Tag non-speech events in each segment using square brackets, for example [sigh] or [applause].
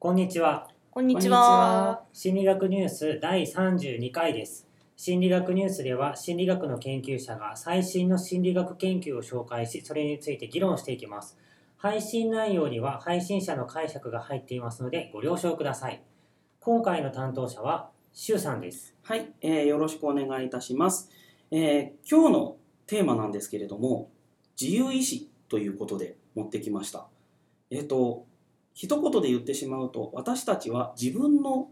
こんにちは。こんにちはは。心理学ニュース第32回です。心理学ニュースでは心理学の研究者が最新の心理学研究を紹介し、それについて議論していきます。配信内容には配信者の解釈が入っていますのでご了承ください。今回の担当者はシュウさんです。はい、えーよろしくお願いいたします、えー今日のテーマなんですけれども、自由意志ということで持ってきました。えっ、と、一言で言ってしまうと、私たちは自分の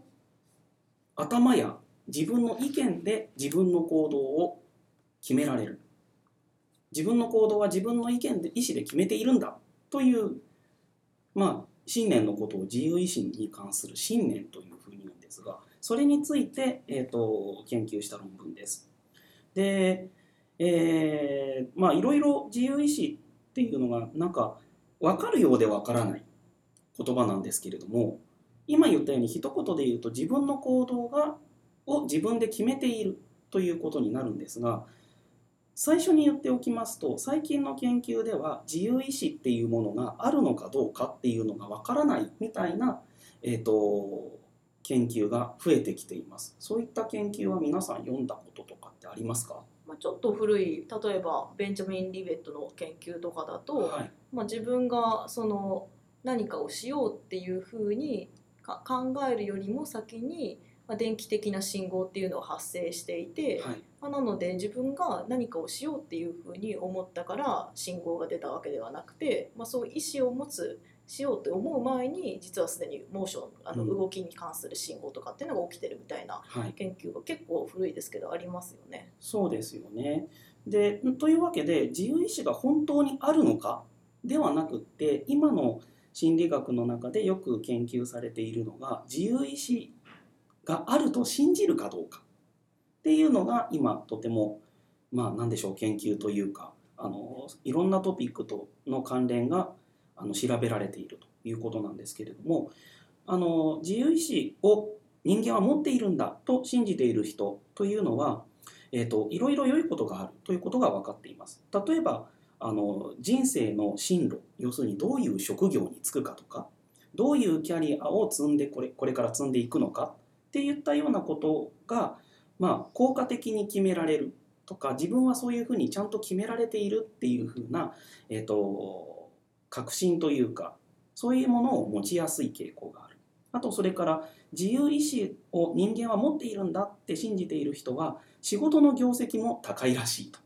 頭や自分の意見で自分の行動を決められる。自分の行動は自分の意見で意思で決めているんだという、まあ、信念のことを自由意志に関する信念というふうに言うんですが、それについて、えー、と研究した論文です。で、えーまあいろいろ自由意志っていうのがなんか分かるようで分からない言葉なんですけれども今言ったように一言で言うと自分の行動がを自分で決めているということになるんですが最初に言っておきますと最近の研究では自由意志っていうものがあるのかどうかっていうのが分からないみたいな、えー、と研究が増えてきています。そういった研究は皆さん読んだこととかってありますか？まあ、ちょっと古い例えばベンジャミン・リベットの研究とかだと、はい。まあ、自分がその何かをしようっていうふうにか考えるよりも先に、まあ、電気的な信号っていうのが発生していて、はいまあ、なので自分が何かをしようっていうふうに思ったから信号が出たわけではなくて、まあ、そういう意思を持つしようと思う前に実はすでにモーションあのうん動きに関する信号とかっていうのが起きてるみたいなはい研究が結構古いですけどありますよね。そうですよね。でというわけで自由意志が本当にあるのかではなくって今の心理学の中でよく研究されているのが自由意志があると信じるかどうかっていうのが今とてもまあ何でしょう研究というかあのいろんなトピックとの関連があの調べられているということなんですけれどもあの自由意志を人間は持っているんだと信じている人というのはえー、といろいろ良いことがあるということが分かっています。例えばあの人生の進路要するにどういう職業に就くかとかどういうキャリアを積んでこれこれから積んでいくのかっていったようなことが、まあ、効果的に決められるとか自分はそういうふうにちゃんと決められているっていうふうな、えー、と確信というかそういうものを持ちやすい傾向がある。あとそれから自由意志を人間は持っているんだって信じている人は仕事の業績も高いらしいと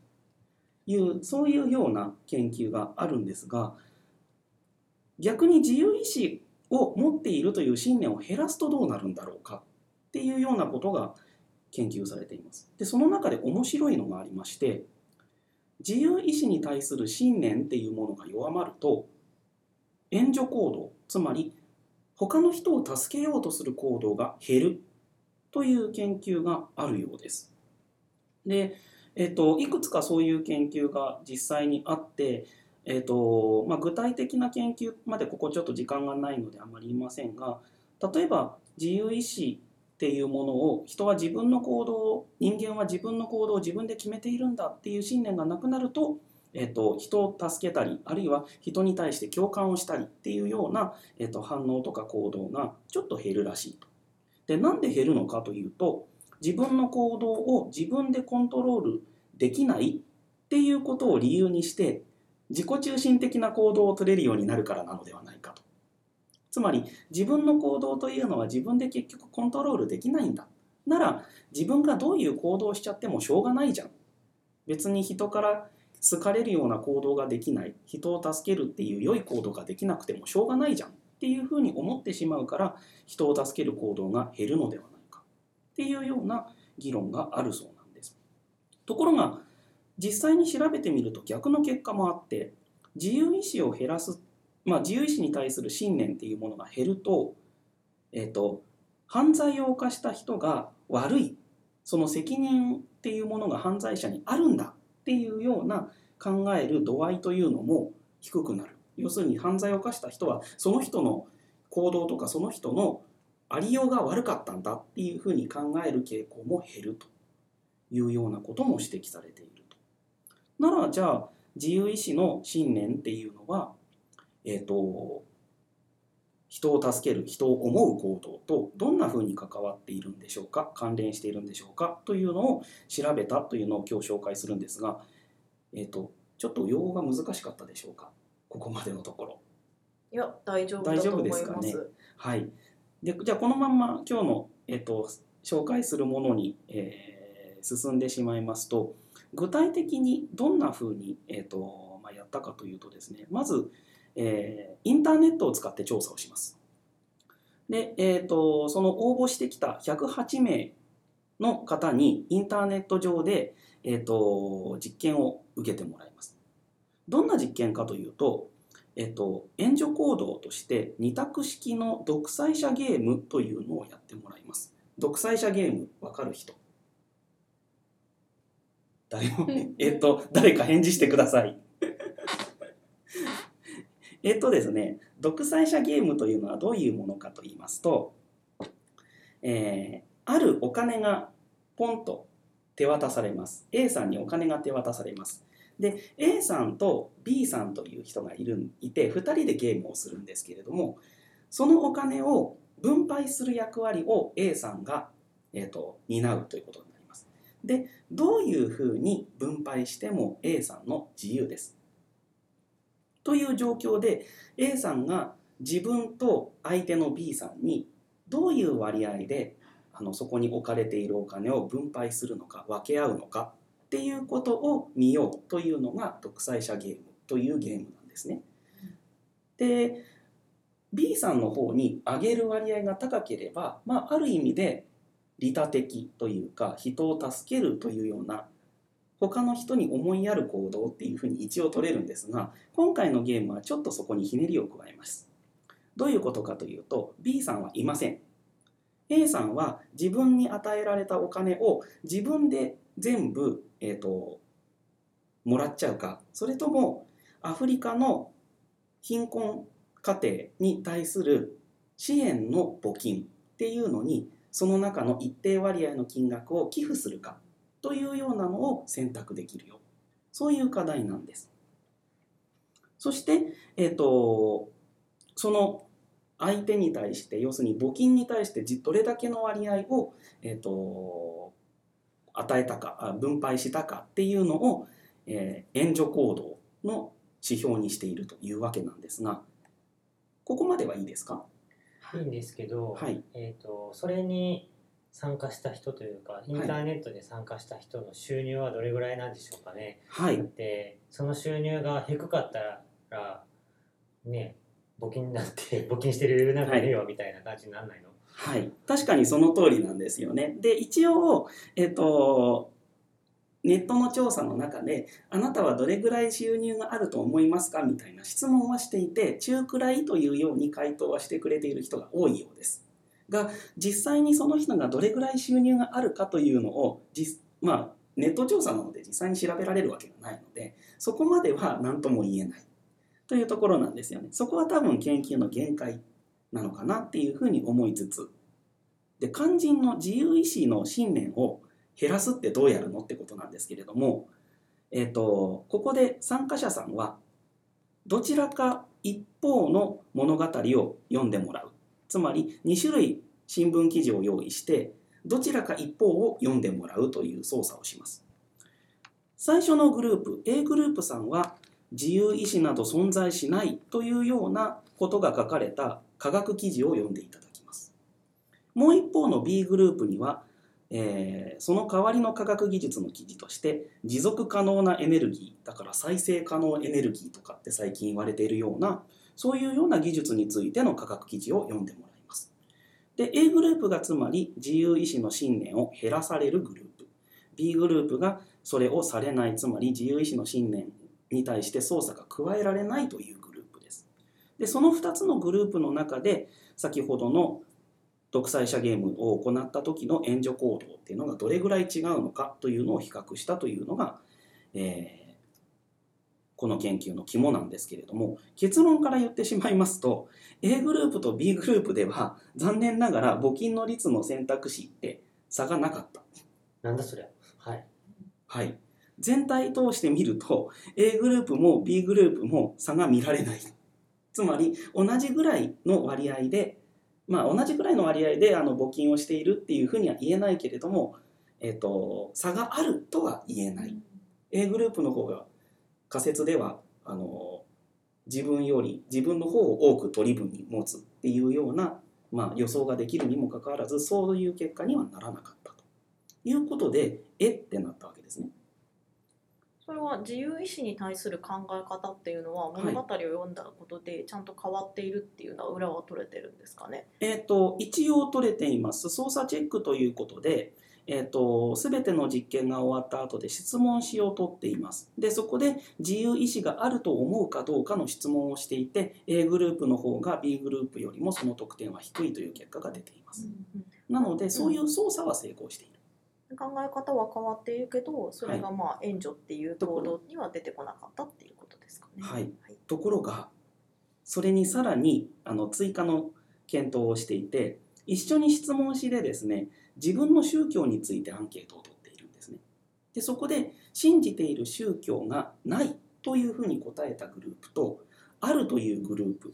いうそういうような研究があるんですが逆に自由意志を持っているという信念を減らすとどうなるんだろうかっていうようなことが研究されています。でその中で面白いのがありまして自由意志に対する信念っていうものが弱まると援助行動つまり他の人を助けようとする行動が減るという研究があるようです。で、えっと、いくつかそういう研究が実際にあって、えっとまあ、具体的な研究までここちょっと時間がないのであまり言いませんが例えば自由意志っていうものを人は自分の行動を人間は自分の行動を自分で決めているんだっていう信念がなくなると、えっと、人を助けたりあるいは人に対して共感をしたりっていうような、えっと、反応とか行動がちょっと減るらしいと。でなんで減るのかというと自分の行動を自分でコントロールできないっていうことを理由にして自己中心的な行動を取れるようになるからなのではないかと。つまり自分の行動というのは自分で結局コントロールできないんだ。なら自分がどういう行動をしちゃってもしょうがないじゃん。別に人から好かれるような行動ができない人を助けるっていう良い行動ができなくてもしょうがないじゃんっていうふうに思ってしまうから人を助ける行動が減るのではないっていうような議論があるそうなんです。ところが実際に調べてみると逆の結果もあって自由意志を減らす、まあ、自由意志に対する信念っていうものが減ると,、えー、と犯罪を犯した人が悪いその責任っていうものが犯罪者にあるんだっていうような考える度合いというのも低くなる。要するに犯罪を犯した人はその人の行動とかその人のありようが悪かったんだっていうふうに考える傾向も減るというようなことも指摘されていると。ならじゃあ自由意志の信念っていうのは、えー、と人を助ける人を思う行動とどんなふうに関わっているんでしょうか？関連しているんでしょうか？というのを調べたというのを今日紹介するんですが、えー、とちょっと用語が難しかったでしょうか？ここまでのところ。いや大丈夫だと思います。大丈夫ですかはい、でじゃあこのまま今日の、えっと紹介するものに、えー進んでしまいますと具体的にどんなふうに、えっとまあ、やったかというとですねまず、えーインターネットを使って調査をします。で、えー、とその応募してきた108名の方にインターネット上で、えー、と実験を受けてもらいます。どんな実験かというと、えっと、援助行動として二択式の独裁者ゲームというのをやってもらいます。独裁者ゲームわかる人誰もえっと誰か返事してください。[laughs] えっとですね独裁者ゲームというのはどういうものかと言いますと、えーあるお金がポンと手渡されます A さんにお金が手渡されますで A さんと B さんという人がいるいて2人でゲームをするんですけれどもそのお金を分配する役割を A さんが、えー、と担うということになります。でどういうふうに分配しても A さんの自由です。という状況で A さんが自分と相手の B さんにどういう割合であのそこに置かれているお金を分配するのか分け合うのかっていうことを見ようというのが独裁者ゲームというゲームなんですね。で B さんの方に上げる割合が高ければ、まあ、ある意味で利他的というか人を助けるというような他の人に思いやる行動っていうふうに一応取れるんですが今回のゲームはちょっとそこにひねりを加えます。どういうことかというと B さんはいません。A さんは自分に与えられたお金を自分で全部、えー、ともらっちゃうかそれともアフリカの貧困家庭に対する支援の募金っていうのにその中の一定割合の金額を寄付するかというようなのを選択できるよそういう課題なんです。そして、えー、とその相手に対して要するに募金に対してどれだけの割合を、えー、と与えたかあ分配したかっていうのを、えー援助行動の指標にしているというわけなんですがここまではいいですか？い。いんですけど、はい。えー、とそれに参加した人というかインターネットで参加した人の収入はどれぐらいなんでしょうかね。はい。でその収入が低かったらね募金になって募金してるなんかいるよみたいな感じにならないの、はい、確かにその通りなんですよね。で一応、えっと、ネットの調査の中であなたはどれぐらい収入があると思いますかみたいな質問はしていて中くらいというように回答はしてくれている人が多いようです。が実際にその人がどれぐらい収入があるかというのを実まあネット調査なので実際に調べられるわけがないのでそこまでは何とも言えないというところなんですよね。そこは多分研究の限界なのかなっていうふうに思いつつで肝心の自由意志の信念を減らすってどうやるのってことなんですけれども、えー、とここで参加者さんはどちらか一方の物語を読んでもらう。つまり2種類新聞記事を用意してどちらか一方を読んでもらうという操作をします。最初のグループ A グループさんは自由意志など存在しないというようなことが書かれた科学記事を読んでいただきます。もう一方の B グループには、えーその代わりの科学技術の記事として持続可能なエネルギーだから再生可能エネルギーとかって最近言われているようなそういうような技術についての科学記事を読んでもらいます。で A グループがつまり自由意志の信念を減らされるグループ。B グループがそれをされないつまり自由意志の信念に対して操作が加えられないというでその2つのグループの中で先ほどの独裁者ゲームを行った時の援助行動っていうのがどれぐらい違うのかというのを比較したというのが、えーこの研究の肝なんですけれども結論から言ってしまいますと A グループと B グループでは残念ながら募金の率の選択肢って差がなかった。なんだそれはい。はい、全体通して見ると A グループも B グループも差が見られないつまり同じぐらいの割合でまあ同じぐらいの割合であの募金をしているっていうふうには言えないけれども、えっと差があるとは言えない。A グループの方が仮説ではあの自分より自分の方を多く取り分に持つっていうような、まあ、予想ができるにもかかわらずそういう結果にはならなかったということでえってなったわけですね。それは自由意志に対する考え方っていうのは物語を読んだことでちゃんと変わっているっていうのは裏は取れてるんですかね？えっ、と一応取れています。操作チェックということで、えー、と全ての実験が終わった後で質問紙を取っています。でそこで自由意志があると思うかどうかの質問をしていて A グループの方が B グループよりもその得点は低いという結果が出ています。なのでそういう操作は成功している考え方は変わっているけどそれがまあ援助っていう行動には出てこなかったっていうことですかね。はいところがそれにさらにあの追加の検討をしていて一緒に質問紙でですね自分の宗教についてアンケートを取っているんですね。でそこで信じている宗教がないというふうに答えたグループとあるというグループ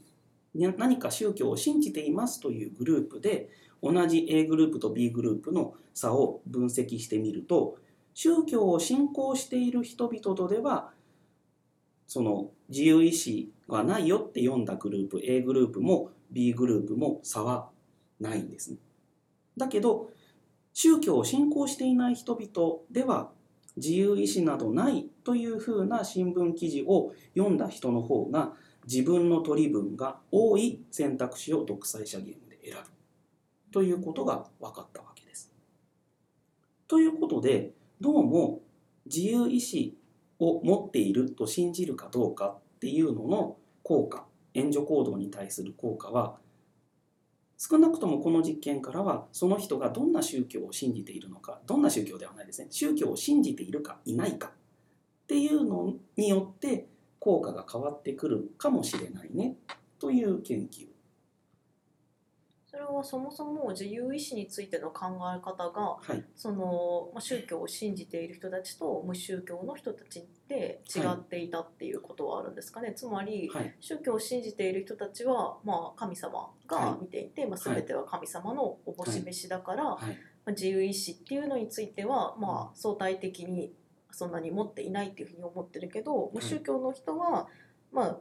に何か宗教を信じていますというグループで同じ A グループと B グループの差を分析してみると宗教を信仰している人々とではその自由意志がないよって読んだグループ A グループも B グループも差はないんですね。だけど宗教を信仰していない人々では自由意志などないというふうな新聞記事を読んだ人の方が自分の取り分が多い選択肢を独裁者ゲームで選ぶということが分かったわけです。ということでどうも自由意志を持っていると信じるかどうかっていうのの効果援助行動に対する効果は少なくともこの実験からはその人がどんな宗教を信じているのかどんな宗教ではないですね宗教を信じているかいないかっていうのによって効果が変わってくるかもしれないねという研究それはそもそも自由意志についての考え方がはい。そのまあ宗教を信じている人たちと無宗教の人たちで違っていたっていうことはあるんですかね、つまりはい。宗教を信じている人たちは、まあ、神様が見ていて、まあ、全ては神様のおぼし飯だから、はい。まあ、自由意志っていうのについては、まあ、相対的にそんなに持っていないっていうふうに思ってるけど無宗教の人は、ま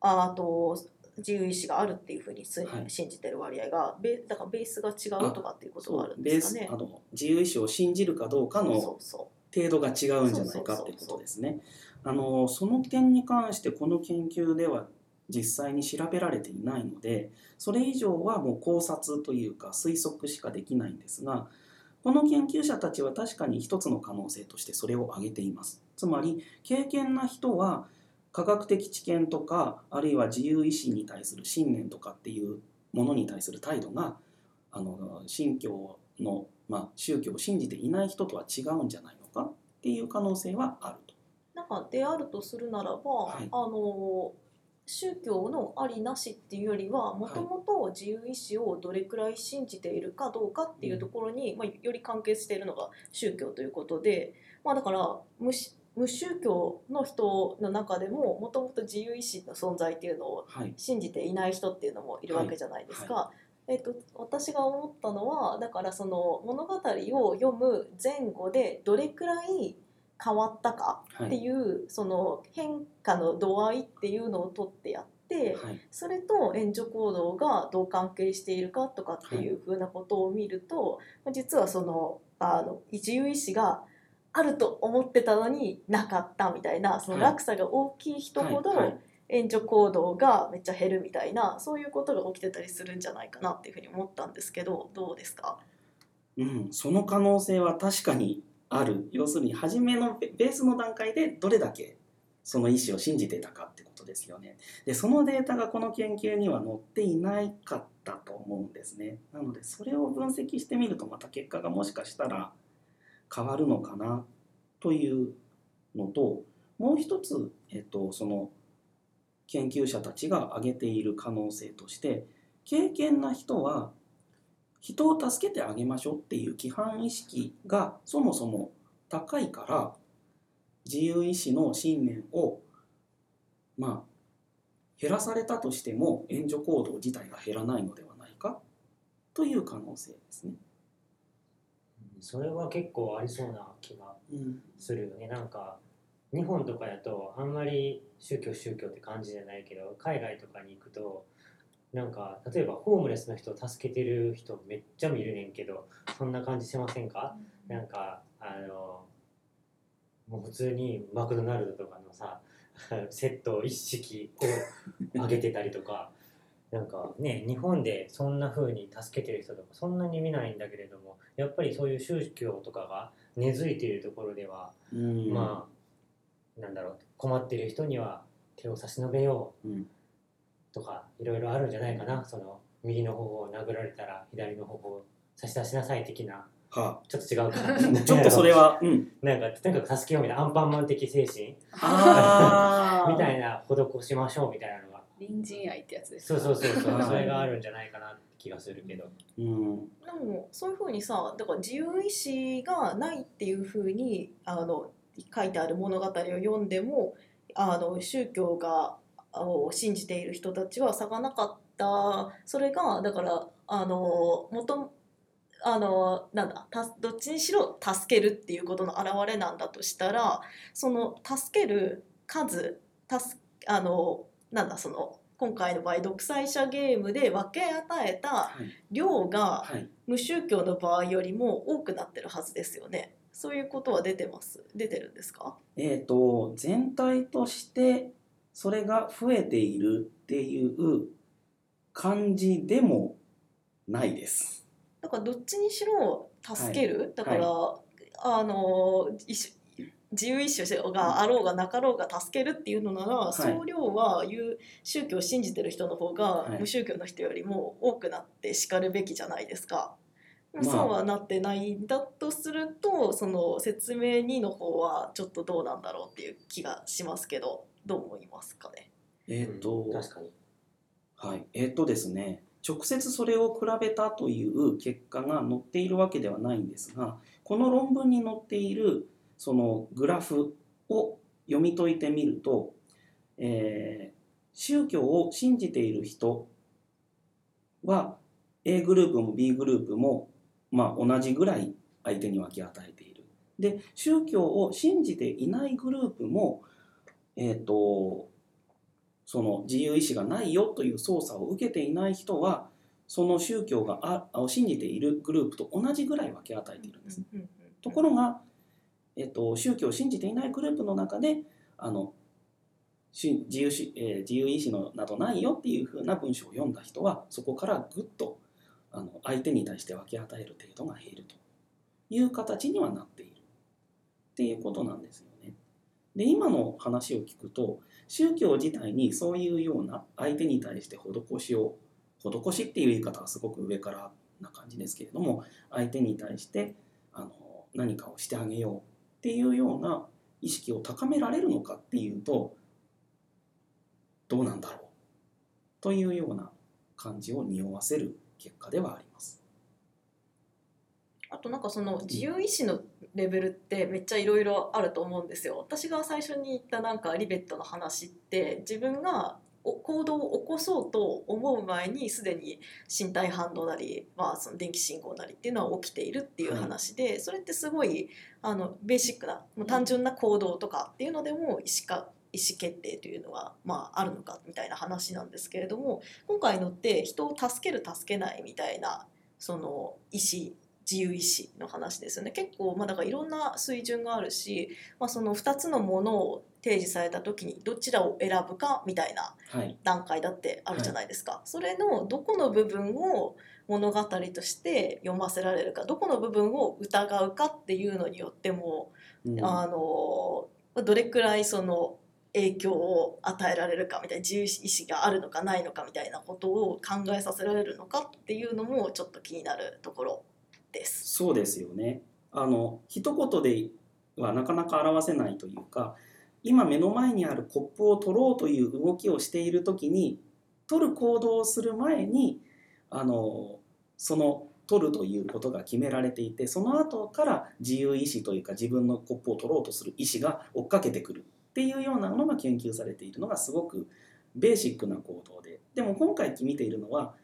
あ、あと自由意志があるっていうふうにすはい信じてる割合がベだからベースが違うとかっていうことはあるんベーですかねスあ。の自由意志を信じるかどうかのそうそ程度が違うんじゃないかっていうことですね。あのその点に関してこの研究では実際に調べられていないのでそれ以上はもう考察というか推測しかできないんですがこの研究者たちは確かに一つの可能性としてそれを挙げています。つまり経験な人は科学的知見とかあるいは自由意志に対する信念とかっていうものに対する態度があの信教の、まあ、宗教を信じていない人とは違うんじゃないのかっていう可能性はあると。うなんかであるとするならば、はい。あの宗教のありなしっていうよりはもともと自由意志をどれくらい信じているかどうかっていうところに、まあ、より関係しているのが宗教ということで、まあ、だから無し無宗教の人の中でももともと自由意志の存在っていうのをはい、信じていない人っていうのもいるわけじゃないですか。えっと、私が思ったのはだからその物語を読む前後でどれくらい変わったかはい、っていうその変化の度合いっていうのを取ってやってはい、それと援助行動がどう関係しているかとかっていうふうなことを見ると、まあ実はそのあの自由意志があると思ってたのになかったみたいなそのはい落差が大きい人ほど、援助行動がめっちゃ減るみたいなそういうことが起きてたりするんじゃないかなっていうふうに思ったんですけどどうですか？うん、その可能性は確かにある。要するに初めのベベースの段階でどれだけその意思を信じていたかってことですよね。でそのデータがこの研究には載っていないかったと思うんですね。なのでそれを分析してみるとまた結果がもしかしたら変わるのかなというのともう一つ、えっと、その研究者たちが挙げている可能性として経験な人は人を助けてあげましょうっていう規範意識がそもそも高いから自由意志の信念をまあ減らされたとしても援助行動自体が減らないのではないかという可能性ですね。それは結構ありそうな気がうんするよね。なんか日本とかだとあんまり宗教宗教って感じじゃないけど海外とかに行くとなんか例えばホームレスの人を助けてる人めっちゃ見るねんけどそんな感じしませんか？なんかあのもう普通にマクドナルドとかのさ [laughs] セット一式をあげてたりとかなんかね日本でそんな風に助けてる人とかそんなに見ないんだけれどもやっぱりそういう宗教とかが根付いているところでは、うん。まあなんだろう困ってる人には手を差し伸べようとかいろいろあるんじゃないかなその右の方を殴られたら左の方を差し出しなさい的なは。ちょっと違うかあ、[laughs] ちょっとそれは、うん、なんかとにかく助けようみたいなアンパンマン的精神 [laughs] みたいな施しましょうみたいな隣人愛ってやつですそうそうそうそう。れが。あるんじゃないかなって気がするけど。うん。でもそういうふうにさだから自由意志がないっていうふうにあの書いてある物語を読んでもあの宗教がを信じている人たちは差がなかった。それがだからあの元あのなんだたどっちにしろ助けるっていうことの表れなんだとしたらその助ける数助あのなんだその今回の場合独裁者ゲームで分け与えたはい量がはい無宗教の場合よりも多くなってるはずですよね。そういうことは出てます？出てるんですか？えー、と全体としてそれが増えているっていう感じでもないです。だからどっちにしろ助ける、だから、はあの自由意志があろうがなかろうが助けるっていうのなら、い。総量はいう宗教を信じてる人の方が、はい。無宗教の人よりも多くなってしかるべきじゃないですか。まあ。そうはなってないんだとするとその説明2の方はちょっとどうなんだろうっていう気がしますけどどう思いますかね？えっ、と、確かに。はい、えっ、とですね直接それを比べたという結果が載っているわけではないんですがこの論文に載っているそのグラフを読み解いてみると、えー宗教を信じている人は A グループも B グループも、まあ、同じぐらい相手に分け与えている。で宗教を信じていないグループも、えー、とその自由意志がないよという操作を受けていない人はその宗教があを信じているグループと同じぐらい分け与えているんです。ところが、えっと、宗教を信じていないグループの中であの自由し、えー自由意志のなどないよっていうふうな文章を読んだ人はそこからぐっとあの相手に対して分け与える程度が減るという形にはなっているっていうことなんですよね。で今の話を聞くと宗教自体にそういうような相手に対して施しを施しっていう言い方はすごく上からな感じですけれども相手に対してあの何かをしてあげようっていうような意識を高められるのかっていうとどうなんだろうというような感じを匂わせる結果ではあります。あとなんかその自由意志のレベルってめっちゃいろいろあると思うんですよ。私が最初に言ったなんかリベットの話って自分が行動を起こそうと思う前にすでに身体反応なり、まあ、その電気信号なりっていうのは起きているっていう話で、それってすごいあのベーシックなもう単純な行動とかっていうのでも意思か意思決定というのは、まあ、あるのかみたいな話なんですけれども今回のって人を助ける助けないみたいなその意思自由意志の話ですよね。結構、まあ、だからいろんな水準があるし、まあ、その2つのものを提示された時にどちらを選ぶかみたいなはい、段階だってあるじゃないですか、それのどこの部分を物語として読ませられるかどこの部分を疑うかっていうのによっても、うんあのどれくらいその影響を与えられるかみたいな自由意志があるのかないのかみたいなことを考えさせられるのかっていうのもちょっと気になるところです。そうですよね。あの一言ではなかなか表せないというか今目の前にあるコップを取ろうという動きをしている時に取る行動をする前にあのその取るということが決められていてその後から自由意志というか自分のコップを取ろうとする意志が追っかけてくるっていうようなのが研究されているのがすごくベーシックな行動ででも今回見ているのは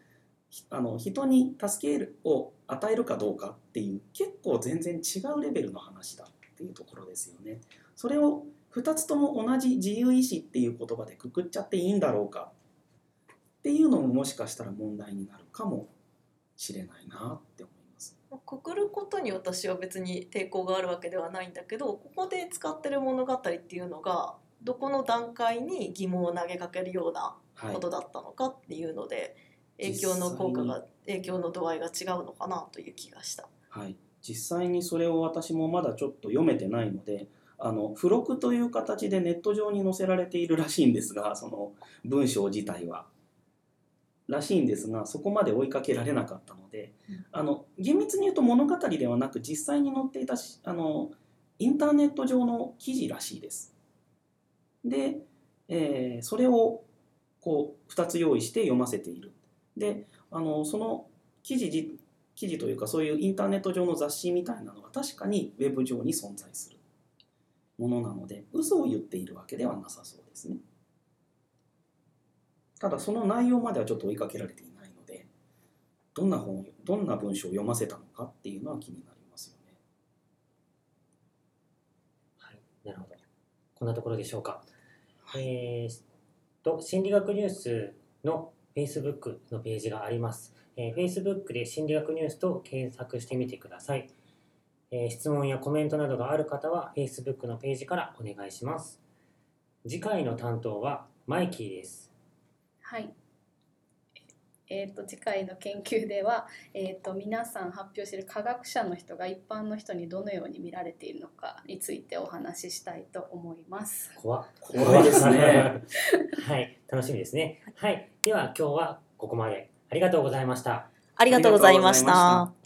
あの人に助けを与えるかどうかっていう結構全然違うレベルの話だっていうところですよね。それを2つとも同じ自由意志っていう言葉でくくっちゃっていいんだろうかっていうのももしかしたら問題になるかもしれないなって思います。くくることに私は別に抵抗があるわけではないんだけどここで使ってる物語っていうのがどこの段階に疑問を投げかけるようなはいことだったのかっていうので、影響の効果が影響の度合いが違うのかなという気がした。はい、実際にそれを私もまだちょっと読めてないのであの付録という形でネット上に載せられているらしいんですがその文章自体は。らしいんですがそこまで追いかけられなかったので、うんあの厳密に言うと物語ではなく実際に載っていたしあのインターネット上の記事らしいです。で、えーそれをこう2つ用意して読ませている。であのその記事じ記事というかそういうインターネット上の雑誌みたいなのが確かにウェブ上に存在するものなので嘘を言っているわけではなさそうですね。ただその内容まではちょっと追いかけられていないのでどんな本をどんな文章を読ませたのかっていうのは気になりますよね。はい、なるほど。こんなところでしょうか。えーと、心理学ニュースの Facebook のページがあります。えー Facebook で心理学ニュースと検索してみてください。えー質問やコメントなどがある方は Facebook のページからお願いします。次回の担当はマイキーです。はい。えー、と次回の研究では、えー、と皆さん発表している科学者の人が一般の人にどのように見られているのかについてお話ししたいと思います。怖っ怖いですね。[laughs] はい、楽しみですね。はい、では今日はここまで。ありがとうございました。ありがとうございました。